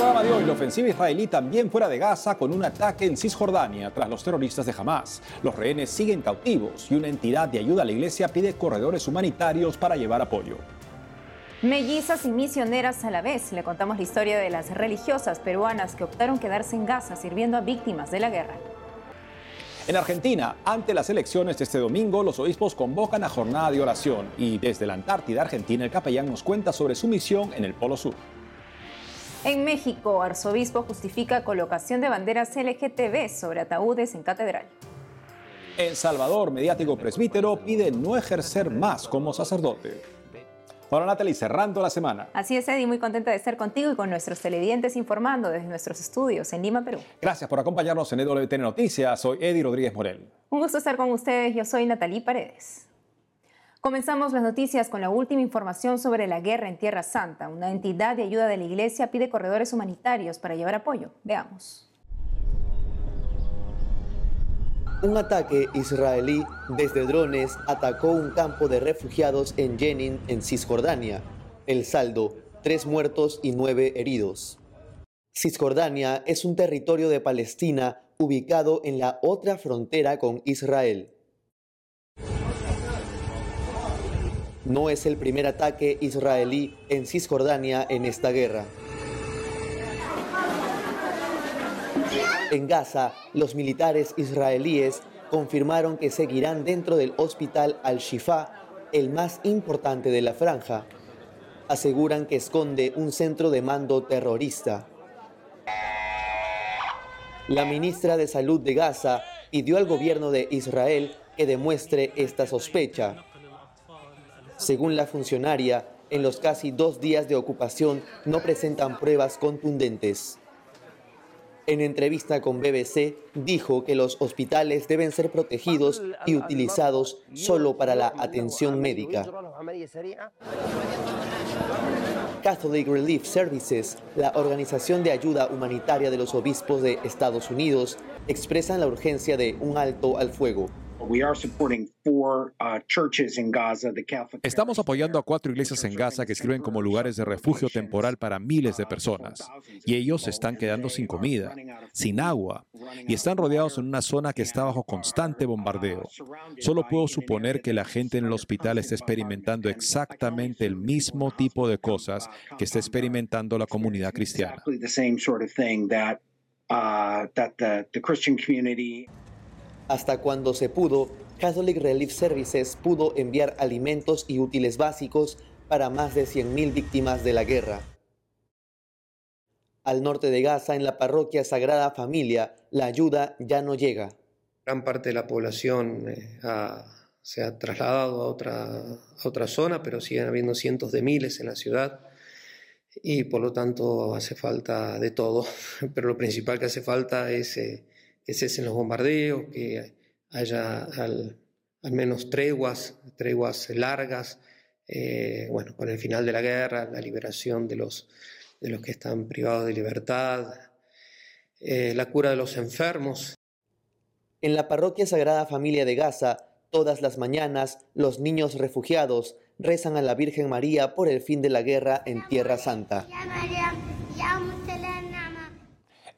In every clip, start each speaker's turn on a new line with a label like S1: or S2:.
S1: programa de hoy, la ofensiva israelí también fuera de Gaza con un ataque en Cisjordania tras los terroristas de Hamas. Los rehenes siguen cautivos y una entidad de ayuda a la iglesia pide corredores humanitarios para llevar apoyo.
S2: Mellizas y misioneras a la vez. Le contamos la historia de las religiosas peruanas que optaron quedarse en Gaza sirviendo a víctimas de la guerra.
S1: En Argentina, ante las elecciones de este domingo, los obispos convocan a jornada de oración y desde la Antártida Argentina el capellán nos cuenta sobre su misión en el Polo Sur.
S2: En México, arzobispo justifica colocación de banderas LGTB sobre ataúdes en catedral.
S1: En Salvador, mediático presbítero pide no ejercer más como sacerdote. Hola Natalie, cerrando la semana.
S2: Así es, Eddie, muy contenta de estar contigo y con nuestros televidentes informando desde nuestros estudios en Lima, Perú.
S1: Gracias por acompañarnos en EWTN Noticias. Soy Eddie Rodríguez Morel.
S2: Un gusto estar con ustedes. Yo soy Natalie Paredes. Comenzamos las noticias con la última información sobre la guerra en Tierra Santa. Una entidad de ayuda de la Iglesia pide corredores humanitarios para llevar apoyo. Veamos.
S3: Un ataque israelí desde drones atacó un campo de refugiados en Jenin, en Cisjordania. El saldo, tres muertos y nueve heridos. Cisjordania es un territorio de Palestina ubicado en la otra frontera con Israel. No es el primer ataque israelí en Cisjordania en esta guerra. En Gaza, los militares israelíes confirmaron que seguirán dentro del hospital Al-Shifa, el más importante de la franja. Aseguran que esconde un centro de mando terrorista. La ministra de Salud de Gaza pidió al gobierno de Israel que demuestre esta sospecha. Según la funcionaria, en los casi dos días de ocupación no presentan pruebas contundentes. En entrevista con BBC, dijo que los hospitales deben ser protegidos y utilizados solo para la atención médica. Catholic Relief Services, la organización de ayuda humanitaria de los obispos de Estados Unidos, expresan la urgencia de un alto al fuego.
S1: Estamos apoyando a cuatro iglesias en Gaza que sirven como lugares de refugio temporal para miles de personas. Y ellos se están quedando sin comida, sin agua, y están rodeados en una zona que está bajo constante bombardeo. Solo puedo suponer que la gente en el hospital está experimentando exactamente el mismo tipo de cosas que está experimentando la comunidad cristiana.
S3: Hasta cuando se pudo, Catholic Relief Services pudo enviar alimentos y útiles básicos para más de 100.000 víctimas de la guerra. Al norte de Gaza, en la parroquia Sagrada Familia, la ayuda ya no llega.
S4: Gran parte de la población eh, se ha trasladado a otra, zona, pero siguen habiendo cientos de miles en la ciudad y por lo tanto hace falta de todo. Pero lo principal que hace falta es eh, que cesen los bombardeos, que haya al, menos treguas, treguas largas, eh, bueno, con el final de la guerra, la liberación de los, de los que están privados de libertad, eh, la cura de los enfermos.
S3: En la parroquia Sagrada Familia de Gaza, todas las mañanas los niños refugiados rezan a la Virgen María por el fin de la guerra en Tierra Santa.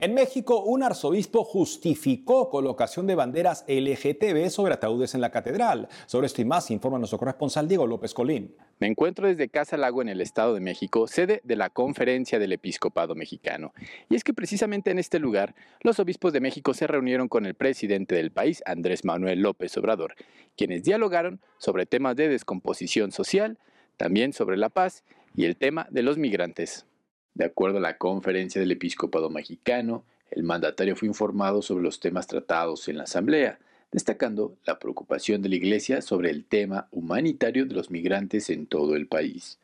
S1: En México, un arzobispo justificó colocación de banderas LGTB sobre ataúdes en la catedral. Sobre esto y más informa nuestro corresponsal Diego López Colín.
S5: Me encuentro desde Casa Lago en el Estado de México, sede de la Conferencia del Episcopado Mexicano. Y es que precisamente en este lugar, los obispos de México se reunieron con el presidente del país, Andrés Manuel López Obrador, quienes dialogaron sobre temas de descomposición social, también sobre la paz y el tema de los migrantes. De acuerdo a la conferencia del episcopado mexicano, el mandatario fue informado sobre los temas tratados en la asamblea, destacando la preocupación de la Iglesia sobre el tema humanitario de los migrantes en todo el país.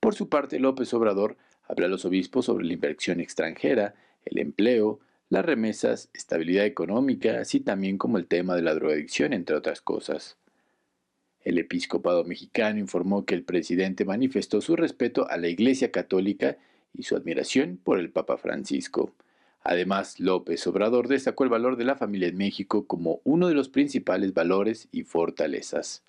S5: Por su parte, López Obrador habló a los obispos sobre la inversión extranjera, el empleo, las remesas, estabilidad económica, así también como el tema de la drogadicción, entre otras cosas. El episcopado mexicano informó que el presidente manifestó su respeto a la Iglesia Católica y su admiración por el Papa Francisco. Además, López Obrador destacó el valor de la familia en México como uno de los principales valores y fortalezas.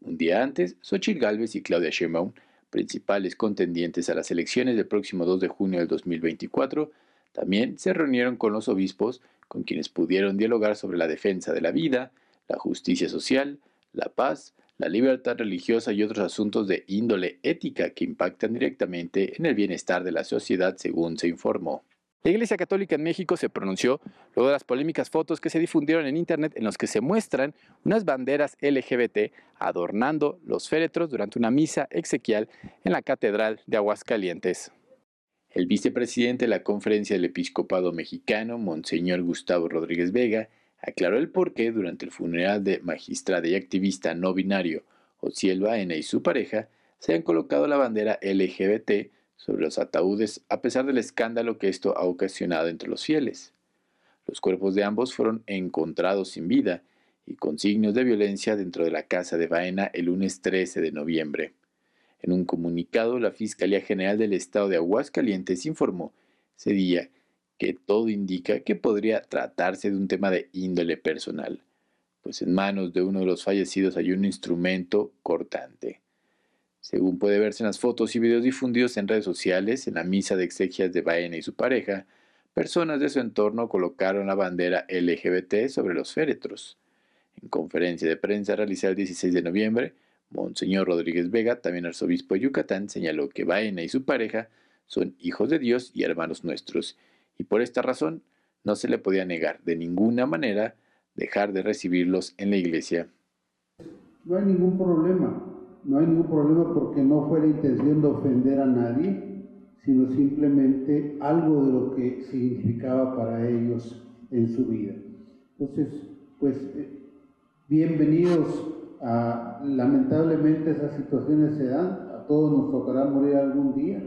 S5: Un día antes, Xochitl Gálvez y Claudia Sheinbaum principales contendientes a las elecciones del próximo 2 de junio del 2024, también se reunieron con los obispos con quienes pudieron dialogar sobre la defensa de la vida, la justicia social, la paz, la libertad religiosa y otros asuntos de índole ética que impactan directamente en el bienestar de la sociedad, según se informó. La Iglesia Católica en México se pronunció luego de las polémicas fotos que se difundieron en Internet en los que se muestran unas banderas LGBT adornando los féretros durante una misa exequial en la Catedral de Aguascalientes. El vicepresidente de la Conferencia del Episcopado Mexicano, Monseñor Gustavo Rodríguez Vega, aclaró el porqué durante el funeral de magistrada y activista no binario Ociel Baena y su pareja se han colocado la bandera LGBT sobre los ataúdes a pesar del escándalo que esto ha ocasionado entre los fieles. Los cuerpos de ambos fueron encontrados sin vida y con signos de violencia dentro de la casa de Baena el lunes 13 de noviembre. En un comunicado, la Fiscalía General del Estado de Aguascalientes informó ese día que todo indica que podría tratarse de un tema de índole personal, pues en manos de uno de los fallecidos hay un instrumento cortante. Según puede verse en las fotos y videos difundidos en redes sociales, en la misa de exegias de Baena y su pareja, personas de su entorno colocaron la bandera LGBT sobre los féretros. En conferencia de prensa realizada el 16 de noviembre, Monseñor Rodríguez Vega, también arzobispo de Yucatán, señaló que Baena y su pareja son hijos de Dios y hermanos nuestros, y por esta razón no se le podía negar de ninguna manera dejar de recibirlos en la iglesia.
S6: No hay ningún problema no hay ningún problema porque no fue la intención de ofender a nadie, sino simplemente algo de lo que significaba para ellos en su vida. Entonces, pues, eh, bienvenidos a, lamentablemente esas situaciones se dan, a todos nos tocará morir algún día,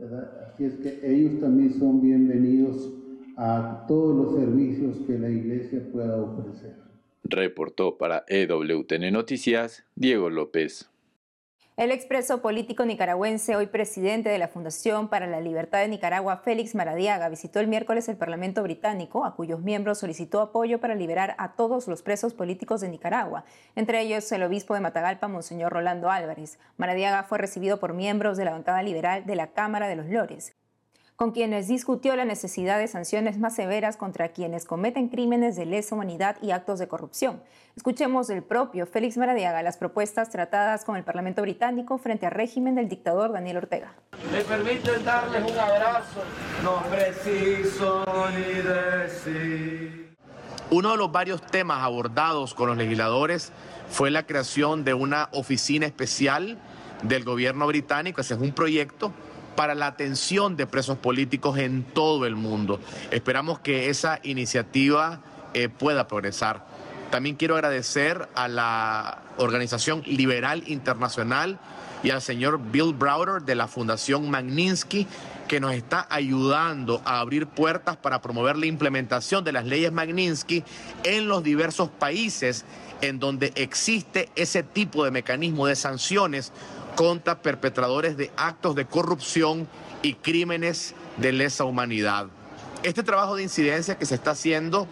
S6: Así es que ellos también son bienvenidos a todos los servicios que la iglesia pueda ofrecer.
S5: Reportó para EWTN Noticias Diego López.
S2: El expreso político nicaragüense, hoy presidente de la Fundación para la Libertad de Nicaragua, Félix Maradiaga, visitó el miércoles el Parlamento británico, a cuyos miembros solicitó apoyo para liberar a todos los presos políticos de Nicaragua, entre ellos el obispo de Matagalpa, Monseñor Rolando Álvarez. Maradiaga fue recibido por miembros de la bancada liberal de la Cámara de los Lores con quienes discutió la necesidad de sanciones más severas contra quienes cometen crímenes de lesa humanidad y actos de corrupción. Escuchemos del propio Félix Maradiaga las propuestas tratadas con el Parlamento británico frente al régimen del dictador Daniel Ortega.
S7: Me permiten darles un abrazo, no preciso ni decir.
S8: Uno de los varios temas abordados con los legisladores fue la creación de una oficina especial del gobierno británico, ese es un proyecto para la atención de presos políticos en todo el mundo. Esperamos que esa iniciativa eh, pueda progresar. También quiero agradecer a la Organización Liberal Internacional y al señor Bill Browder de la Fundación Magnitsky que nos está ayudando a abrir puertas para promover la implementación de las leyes Magnitsky en los diversos países en donde existe ese tipo de mecanismo de sanciones contra perpetradores de actos de corrupción y crímenes de lesa humanidad. Este trabajo de incidencia que se está haciendo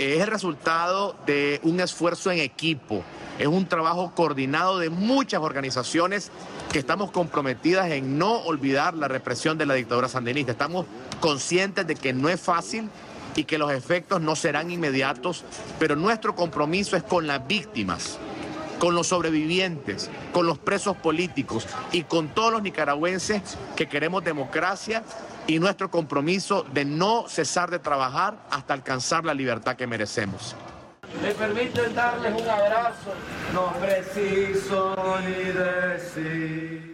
S8: es el resultado de un esfuerzo en equipo, es un trabajo coordinado de muchas organizaciones que estamos comprometidas en no olvidar la represión de la dictadura sandinista. Estamos conscientes de que no es fácil y que los efectos no serán inmediatos, pero nuestro compromiso es con las víctimas con los sobrevivientes, con los presos políticos y con todos los nicaragüenses que queremos democracia y nuestro compromiso de no cesar de trabajar hasta alcanzar la libertad que merecemos.
S7: Me permiten darles un abrazo, no preciso ni decir.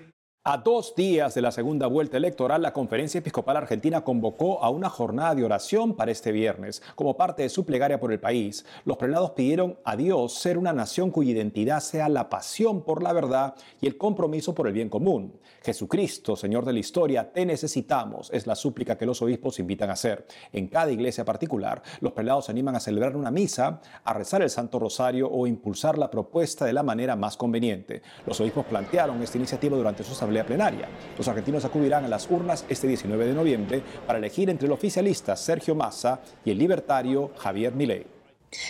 S1: A dos días de la segunda vuelta electoral, la Conferencia Episcopal Argentina convocó a una jornada de oración para este viernes. Como parte de su plegaria por el país, los prelados pidieron a Dios ser una nación cuya identidad sea la pasión por la verdad y el compromiso por el bien común. Jesucristo, Señor de la historia, te necesitamos, es la súplica que los obispos invitan a hacer. En cada iglesia particular, los prelados se animan a celebrar una misa, a rezar el Santo Rosario o impulsar la propuesta de la manera más conveniente. Los obispos plantearon esta iniciativa durante su plenaria. Los argentinos acudirán a las urnas este 19 de noviembre para elegir entre el oficialista Sergio Massa y el libertario Javier Milei.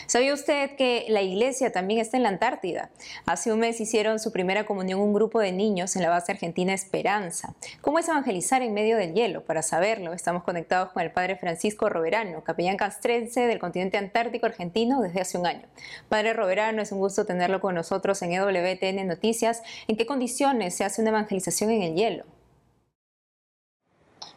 S2: ¿Sabía usted que la iglesia también está en la Antártida? Hace un mes hicieron su primera comunión un grupo de niños en la base argentina Esperanza. ¿Cómo es evangelizar en medio del hielo? Para saberlo, estamos conectados con el padre Francisco Roverano, capellán castrense del continente antártico argentino desde hace un año. Padre Roverano, es un gusto tenerlo con nosotros en EWTN Noticias. ¿En qué condiciones se hace una evangelización en el hielo?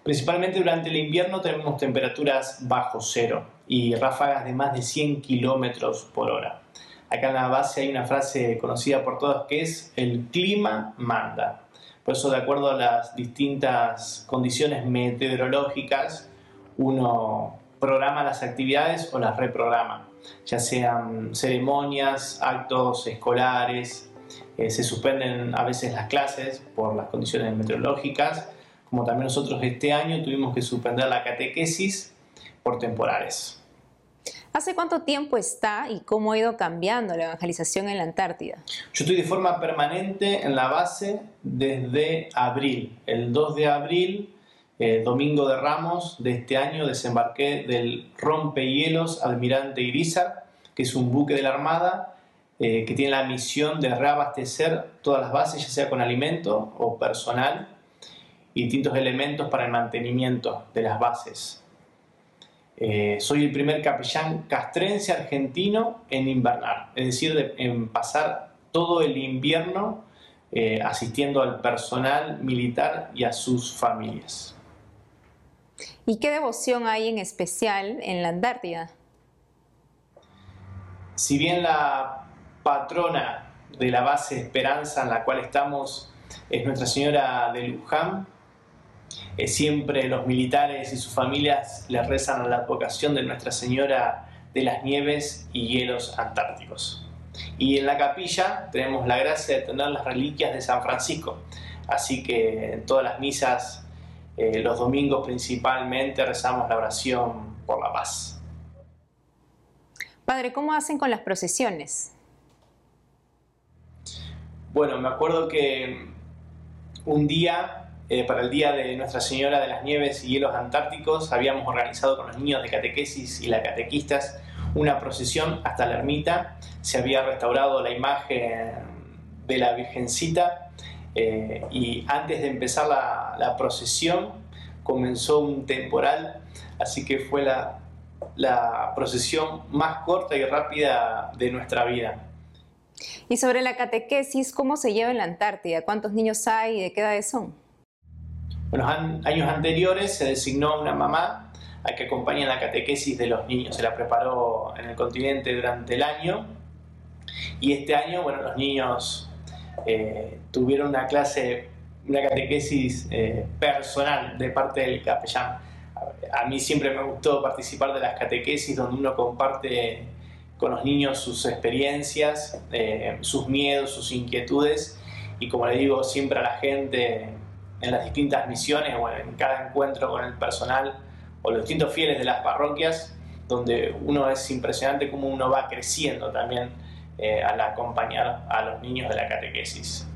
S9: Principalmente durante el invierno tenemos temperaturas bajo cero y ráfagas de más de 100 kilómetros por hora. Acá en la base hay una frase conocida por todos que es el clima manda. Por eso, de acuerdo a las distintas condiciones meteorológicas, uno programa las actividades o las reprograma, ya sean ceremonias, actos escolares, eh, se suspenden a veces las clases por las condiciones meteorológicas como también nosotros este año tuvimos que suspender la catequesis por temporales.
S2: ¿Hace cuánto tiempo está y cómo ha ido cambiando la evangelización en la Antártida?
S9: Yo estoy de forma permanente en la base desde abril. El 2 de abril, eh, domingo de Ramos de este año, desembarqué del rompehielos Almirante Irizar, que es un buque de la Armada eh, que tiene la misión de reabastecer todas las bases, ya sea con alimento o personal, y distintos elementos para el mantenimiento de las bases. Eh, soy el primer capellán castrense argentino en invernar, es decir, en pasar todo el invierno eh, asistiendo al personal militar y a sus familias.
S2: ¿Y qué devoción hay en especial en la Antártida?
S9: Si bien la patrona de la base Esperanza en la cual estamos es Nuestra Señora de Luján, eh, siempre los militares y sus familias le rezan a la advocación de Nuestra Señora de las Nieves y Hielos Antárticos. Y en la capilla tenemos la gracia de tener las reliquias de San Francisco, así que en todas las misas, eh, los domingos principalmente, rezamos la oración por la paz.
S2: Padre, ¿cómo hacen con las procesiones?
S9: Bueno, me acuerdo que un día eh, para el Día de Nuestra Señora de las Nieves y Hielos Antárticos habíamos organizado con los niños de catequesis y las catequistas una procesión hasta la ermita. Se había restaurado la imagen de la Virgencita eh, y antes de empezar la, procesión comenzó un temporal, así que fue la, procesión más corta y rápida de nuestra vida.
S2: Y sobre la catequesis, ¿cómo se lleva en la Antártida? ¿Cuántos niños hay y de qué edades son?
S9: En los años anteriores se designó una mamá a que acompañe la catequesis de los niños. Se la preparó en el continente durante el año. Y este año, bueno, los niños eh, tuvieron una clase, una catequesis eh, personal de parte del capellán. A mí siempre me gustó participar de las catequesis donde uno comparte con los niños sus experiencias, eh, sus miedos, sus inquietudes. Y como le digo siempre a la gente, en las distintas misiones o en cada encuentro con el personal o los distintos fieles de las parroquias, donde uno es impresionante cómo uno va creciendo también eh, al acompañar a los niños de la catequesis.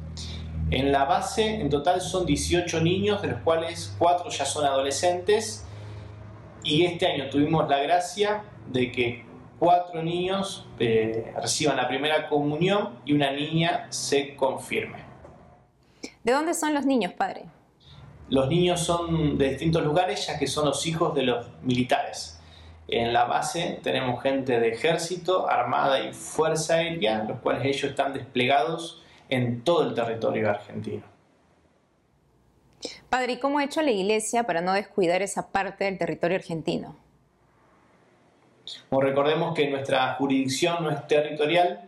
S9: En la base, en total son 18 niños, de los cuales 4 ya son adolescentes, y este año tuvimos la gracia de que 4 niños eh, reciban la primera comunión y una niña se confirme.
S2: ¿De dónde son los niños, padre?
S9: Los niños son de distintos lugares ya que son los hijos de los militares. En la base tenemos gente de ejército, armada y fuerza aérea, los cuales ellos están desplegados en todo el territorio argentino.
S2: Padre, ¿y cómo ha hecho la Iglesia para no descuidar esa parte del territorio argentino?
S9: recordemos que nuestra jurisdicción no es territorial,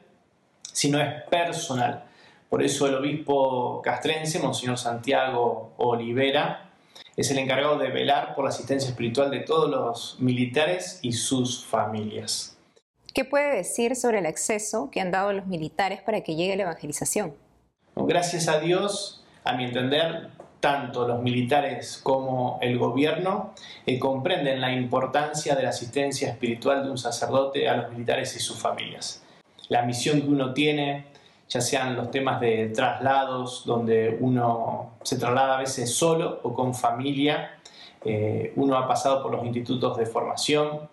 S9: sino es personal. Por eso el obispo castrense, Monseñor Santiago Olivera, es el encargado de velar por la asistencia espiritual de todos los militares y sus familias.
S2: ¿Qué puede decir sobre el acceso que han dado los militares para que llegue la evangelización?
S9: Gracias a Dios, a mi entender, tanto los militares como el gobierno eh, comprenden la importancia de la asistencia espiritual de un sacerdote a los militares y sus familias. La misión que uno tiene ya sean los temas de traslados, donde uno se traslada a veces solo o con familia. Eh, uno ha pasado por los institutos de formación,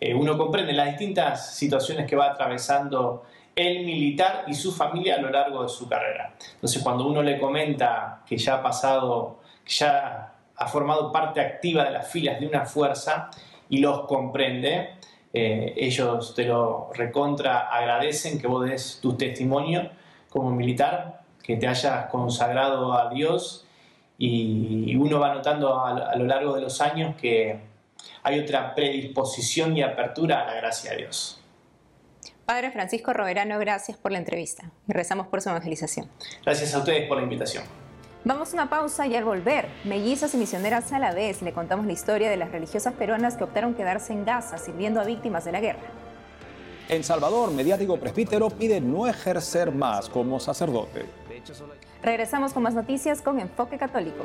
S9: eh, uno comprende las distintas situaciones que va atravesando el militar y su familia a lo largo de su carrera. Entonces, cuando uno le comenta que ya ha pasado, que ya ha formado parte activa de las filas de una fuerza y los comprende, eh, ellos te lo recontra agradecen que vos des tu testimonio como militar, que te hayas consagrado a Dios y uno va notando a, lo largo de los años que hay otra predisposición y apertura a la gracia de Dios.
S2: Padre Francisco Roverano, gracias por la entrevista rezamos por su evangelización.
S9: Gracias a ustedes por la invitación.
S2: Vamos a una pausa y al volver, mellizas y misioneras a la vez, le contamos la historia de las religiosas peruanas que optaron quedarse en Gaza sirviendo a víctimas de la guerra.
S1: En Salvador, mediático presbítero pide no ejercer más como sacerdote.
S2: Regresamos con más noticias con Enfoque Católico.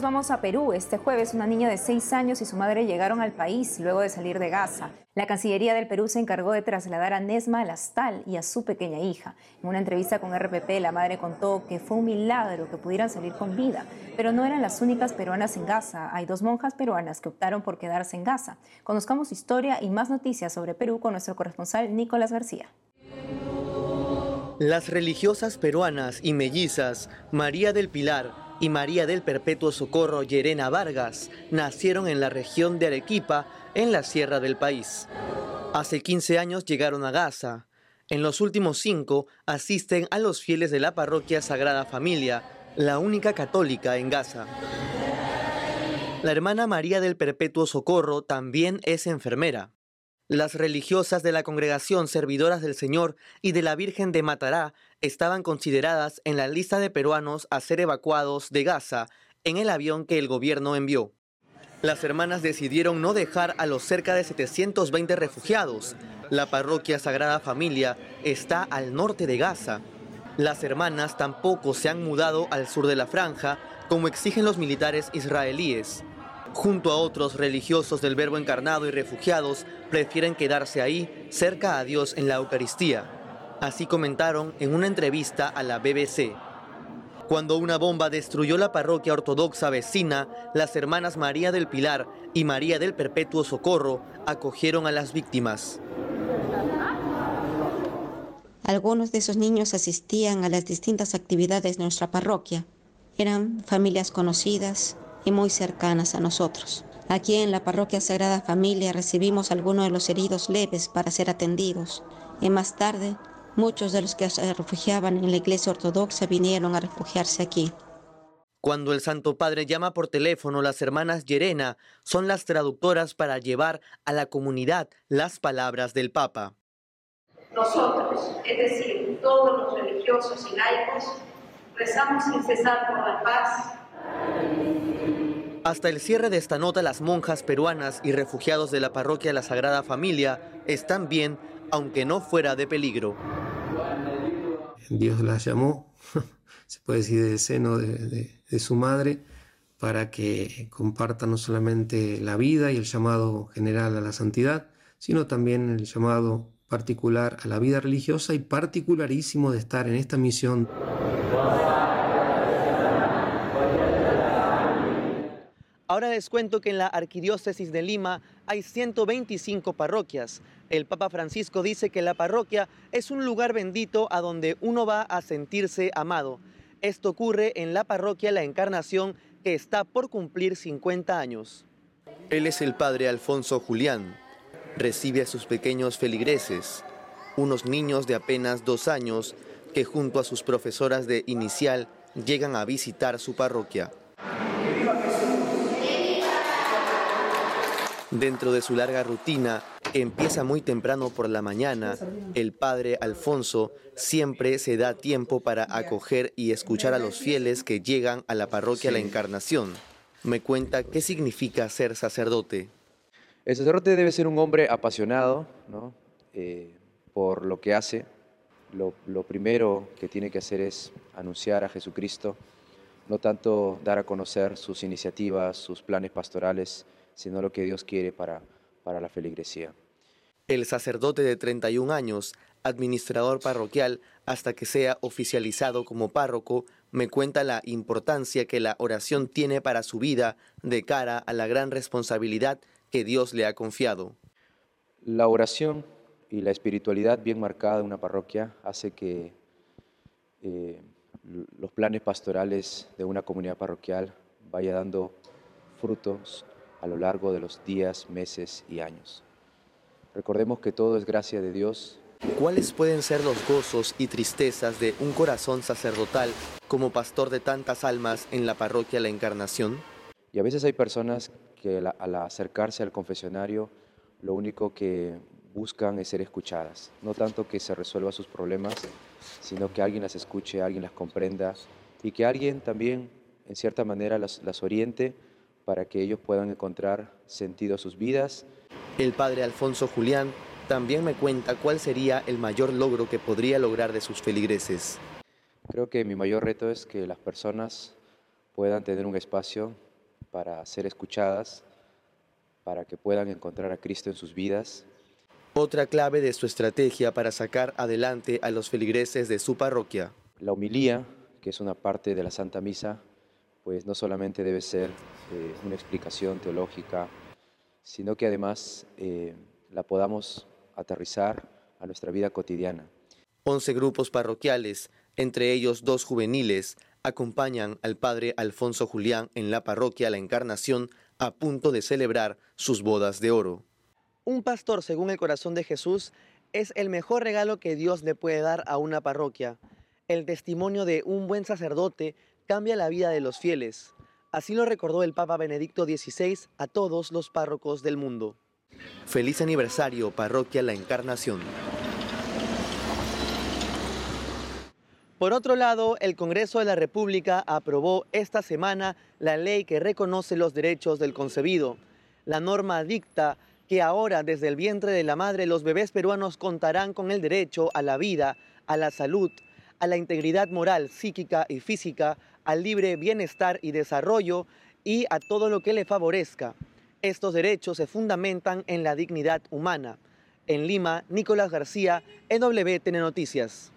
S2: Vamos a Perú. Este jueves una niña de 6 años y su madre llegaron al país luego de salir de Gaza. La Cancillería del Perú se encargó de trasladar a Nesma Lastal y a su pequeña hija. En una entrevista con RPP, la madre contó que fue un milagro que pudieran salir con vida, pero no eran las únicas peruanas en Gaza. Hay dos monjas peruanas que optaron por quedarse en Gaza. Conozcamos historia y más noticias sobre Perú con nuestro corresponsal Nicolás García.
S3: Las religiosas peruanas y mellizas María del Pilar y María del Perpetuo Socorro Yerena Vargas nacieron en la región de Arequipa, en la sierra del país. Hace 15 años llegaron a Gaza. En los últimos cinco asisten a los fieles de la parroquia Sagrada Familia, la única católica en Gaza. La hermana María del Perpetuo Socorro también es enfermera. Las religiosas de la congregación Servidoras del Señor y de la Virgen de Matará estaban consideradas en la lista de peruanos a ser evacuados de Gaza en el avión que el gobierno envió. Las hermanas decidieron no dejar a los cerca de 720 refugiados. La parroquia Sagrada Familia está al norte de Gaza. Las hermanas tampoco se han mudado al sur de la franja, como exigen los militares israelíes. Junto a otros religiosos del Verbo encarnado y refugiados, prefieren quedarse ahí, cerca a Dios en la Eucaristía. Así comentaron en una entrevista a la BBC. Cuando una bomba destruyó la parroquia ortodoxa vecina, las hermanas María del Pilar y María del Perpetuo Socorro acogieron a las víctimas.
S10: Algunos de esos niños asistían a las distintas actividades de nuestra parroquia. Eran familias conocidas, y muy cercanas a nosotros. Aquí en la parroquia Sagrada Familia recibimos algunos de los heridos leves para ser atendidos y más tarde muchos de los que se refugiaban en la iglesia ortodoxa vinieron a refugiarse aquí.
S3: Cuando el Santo Padre llama por teléfono, las hermanas Yerena son las traductoras para llevar a la comunidad las palabras del Papa.
S11: Nosotros, es decir, todos los religiosos y laicos, rezamos sin cesar por la paz
S3: hasta el cierre de esta nota, las monjas peruanas y refugiados de la parroquia de la Sagrada Familia están bien, aunque no fuera de peligro.
S4: Dios las llamó, se puede decir, del seno de, de su madre, para que compartan no solamente la vida y el llamado general a la santidad, sino también el llamado particular a la vida religiosa y particularísimo de estar en esta misión.
S3: Ahora les cuento que en la Arquidiócesis de Lima hay 125 parroquias. El Papa Francisco dice que la parroquia es un lugar bendito a donde uno va a sentirse amado. Esto ocurre en la parroquia La Encarnación que está por cumplir 50 años. Él es el padre Alfonso Julián. Recibe a sus pequeños feligreses, unos niños de apenas dos años que junto a sus profesoras de inicial llegan a visitar su parroquia. Dentro de su larga rutina, que empieza muy temprano por la mañana, el padre Alfonso siempre se da tiempo para acoger y escuchar a los fieles que llegan a la parroquia La Encarnación. Me cuenta qué significa ser sacerdote.
S12: El sacerdote debe ser un hombre apasionado eh, por lo que hace. Lo, lo primero que tiene que hacer es anunciar a Jesucristo, no tanto dar a conocer sus iniciativas, sus planes pastorales, sino lo que Dios quiere para, para la feligresía.
S3: El sacerdote de 31 años, administrador parroquial, hasta que sea oficializado como párroco, me cuenta la importancia que la oración tiene para su vida de cara a la gran responsabilidad que Dios le ha confiado.
S12: La oración y la espiritualidad bien marcada en una parroquia hace que eh, los planes pastorales de una comunidad parroquial vaya dando frutos a lo largo de los días, meses y años. Recordemos que todo es gracia de Dios.
S3: ¿Cuáles pueden ser los gozos y tristezas de un corazón sacerdotal como pastor de tantas almas en la parroquia La Encarnación?
S12: Y a veces hay personas que al acercarse al confesionario lo único que buscan es ser escuchadas, no tanto que se resuelvan sus problemas, sino que alguien las escuche, alguien las comprenda y que alguien también en cierta manera las, las oriente para que ellos puedan encontrar sentido a sus vidas.
S3: El padre Alfonso Julián también me cuenta cuál sería el mayor logro que podría lograr de sus feligreses.
S12: Creo que mi mayor reto es que las personas puedan tener un espacio para ser escuchadas, para que puedan encontrar a Cristo en sus vidas.
S3: Otra clave de su estrategia para sacar adelante a los feligreses de su parroquia.
S12: La humilía, que es una parte de la Santa Misa, pues no solamente debe ser eh, una explicación teológica, sino que además eh, la podamos aterrizar a nuestra vida cotidiana.
S3: 11 grupos parroquiales, entre ellos dos juveniles, acompañan al padre Alfonso Julián en la parroquia La Encarnación a punto de celebrar sus bodas de oro. Un pastor, según el corazón de Jesús, es el mejor regalo que Dios le puede dar a una parroquia. El testimonio de un buen sacerdote cambia la vida de los fieles. Así lo recordó el Papa Benedicto XVI a todos los párrocos del mundo. Feliz aniversario, Parroquia La Encarnación. Por otro lado, el Congreso de la República aprobó esta semana la ley que reconoce los derechos del concebido. La norma dicta que ahora desde el vientre de la madre los bebés peruanos contarán con el derecho a la vida, a la salud, a la integridad moral, psíquica y física, al libre bienestar y desarrollo y a todo lo que le favorezca. Estos derechos se fundamentan en la dignidad humana. En Lima, Nicolás García, EWTN Noticias.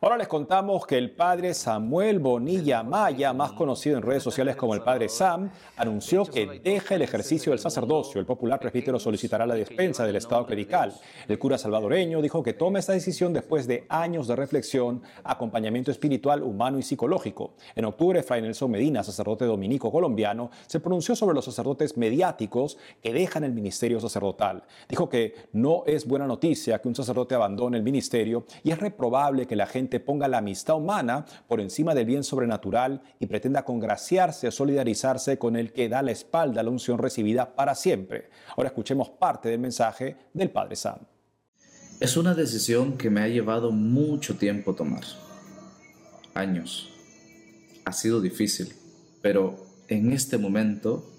S1: Ahora les contamos que el padre Samuel Bonilla Maya, más conocido en redes sociales como el padre Sam, anunció que deja el ejercicio del sacerdocio. El popular presbítero solicitará la despensa del Estado clerical. El cura salvadoreño dijo que toma esta decisión después de años de reflexión, acompañamiento espiritual, humano y psicológico. En octubre, Fray Nelson Medina, sacerdote dominico colombiano, se pronunció sobre los sacerdotes mediáticos que dejan el ministerio sacerdotal. Dijo que no es buena noticia que un sacerdote abandone el ministerio y es reprobable que la gente ponga la amistad humana por encima del bien sobrenatural y pretenda congraciarse o solidarizarse con el que da la espalda a la unción recibida para siempre. Ahora escuchemos parte del mensaje del Padre Sam.
S13: Es una decisión que me ha llevado mucho tiempo tomar. Años. Ha sido difícil, pero en este momento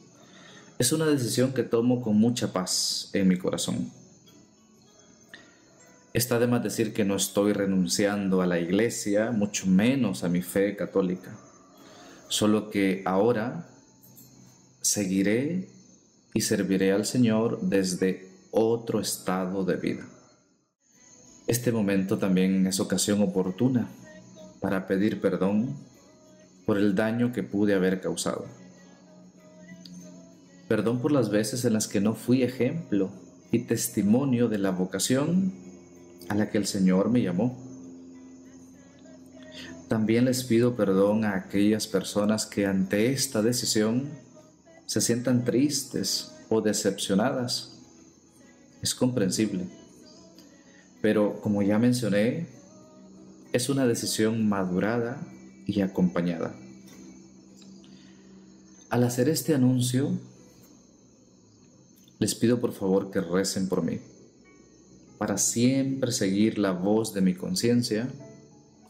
S13: es una decisión que tomo con mucha paz en mi corazón. Está de más decir que no estoy renunciando a la iglesia, mucho menos a mi fe católica, solo que ahora seguiré y serviré al Señor desde otro estado de vida. Este momento también es ocasión oportuna para pedir perdón por el daño que pude haber causado. Perdón por las veces en las que no fui ejemplo y testimonio de la vocación a la que el Señor me llamó. También les pido perdón a aquellas personas que ante esta decisión se sientan tristes o decepcionadas. Es comprensible. Pero como ya mencioné, es una decisión madurada y acompañada. Al hacer este anuncio, les pido por favor que recen por mí para siempre seguir la voz de mi conciencia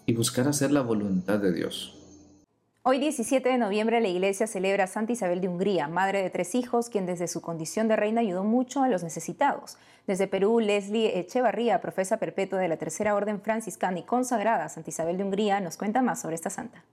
S13: y buscar hacer la voluntad de Dios.
S2: Hoy 17 de noviembre la iglesia celebra a Santa Isabel de Hungría, madre de tres hijos, quien desde su condición de reina ayudó mucho a los necesitados. Desde Perú, Leslie Echevarría, profesa perpetua de la Tercera Orden Franciscana y consagrada a Santa Isabel de Hungría, nos cuenta más sobre esta santa.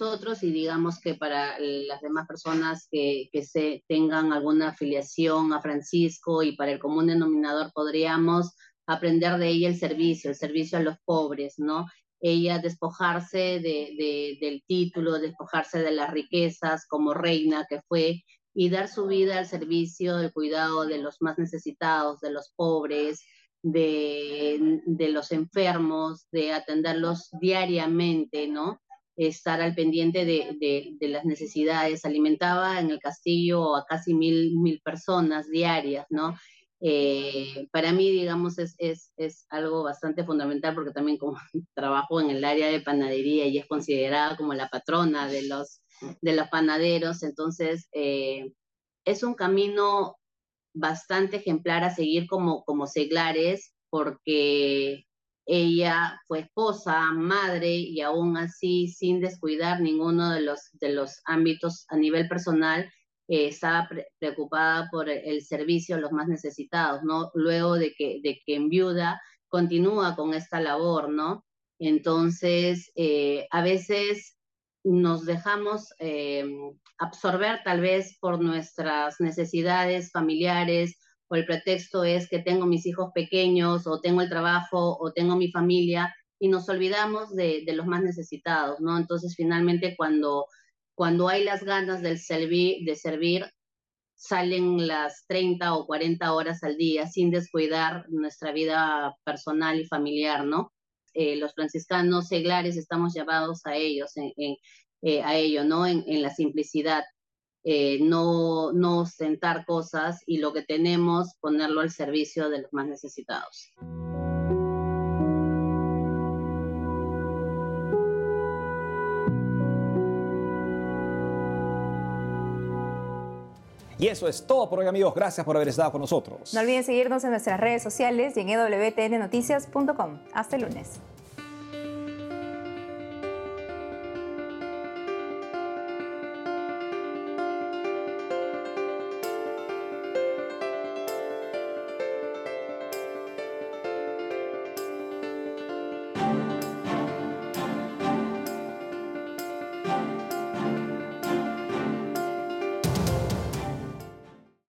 S14: Nosotros y digamos que para las demás personas que, que se tengan alguna afiliación a Francisco y para el común denominador podríamos aprender de ella el servicio, el servicio a los pobres, ¿no? Ella despojarse de, del título, despojarse de las riquezas como reina que fue y dar su vida al servicio del cuidado de los más necesitados, de los pobres, de, de los enfermos, de atenderlos diariamente, ¿no? Estar al pendiente de, de, las necesidades. Alimentaba en el castillo a casi mil, mil personas diarias, ¿no? Eh, para mí, digamos, es, es, es, algo bastante fundamental porque también como trabajo en el área de panadería y es considerada como la patrona de los, de los panaderos, entonces eh, es un camino bastante ejemplar a seguir como, como seglares porque ella fue esposa, madre y aún así sin descuidar ninguno de los, de los ámbitos a nivel personal, eh, estaba preocupada por el servicio a los más necesitados, ¿no? Luego de que, de que en viuda continúa con esta labor, ¿no? Entonces, eh, a veces nos dejamos eh, absorber tal vez por nuestras necesidades familiares o el pretexto es que tengo mis hijos pequeños o tengo el trabajo o tengo mi familia y nos olvidamos de, de los más necesitados, ¿no? Entonces, finalmente, cuando cuando hay las ganas del de servir, salen las 30 o 40 horas al día sin descuidar nuestra vida personal y familiar, ¿no? Eh, los franciscanos seglares estamos llamados a ellos, eh, a ello, ¿no? En, la simplicidad, eh, no, no ostentar cosas y lo que tenemos ponerlo al servicio de los más necesitados.
S1: Y eso es todo por hoy, amigos. Gracias por haber estado con nosotros.
S2: No olviden seguirnos en nuestras redes sociales y en wtnnoticias.com. Hasta el lunes.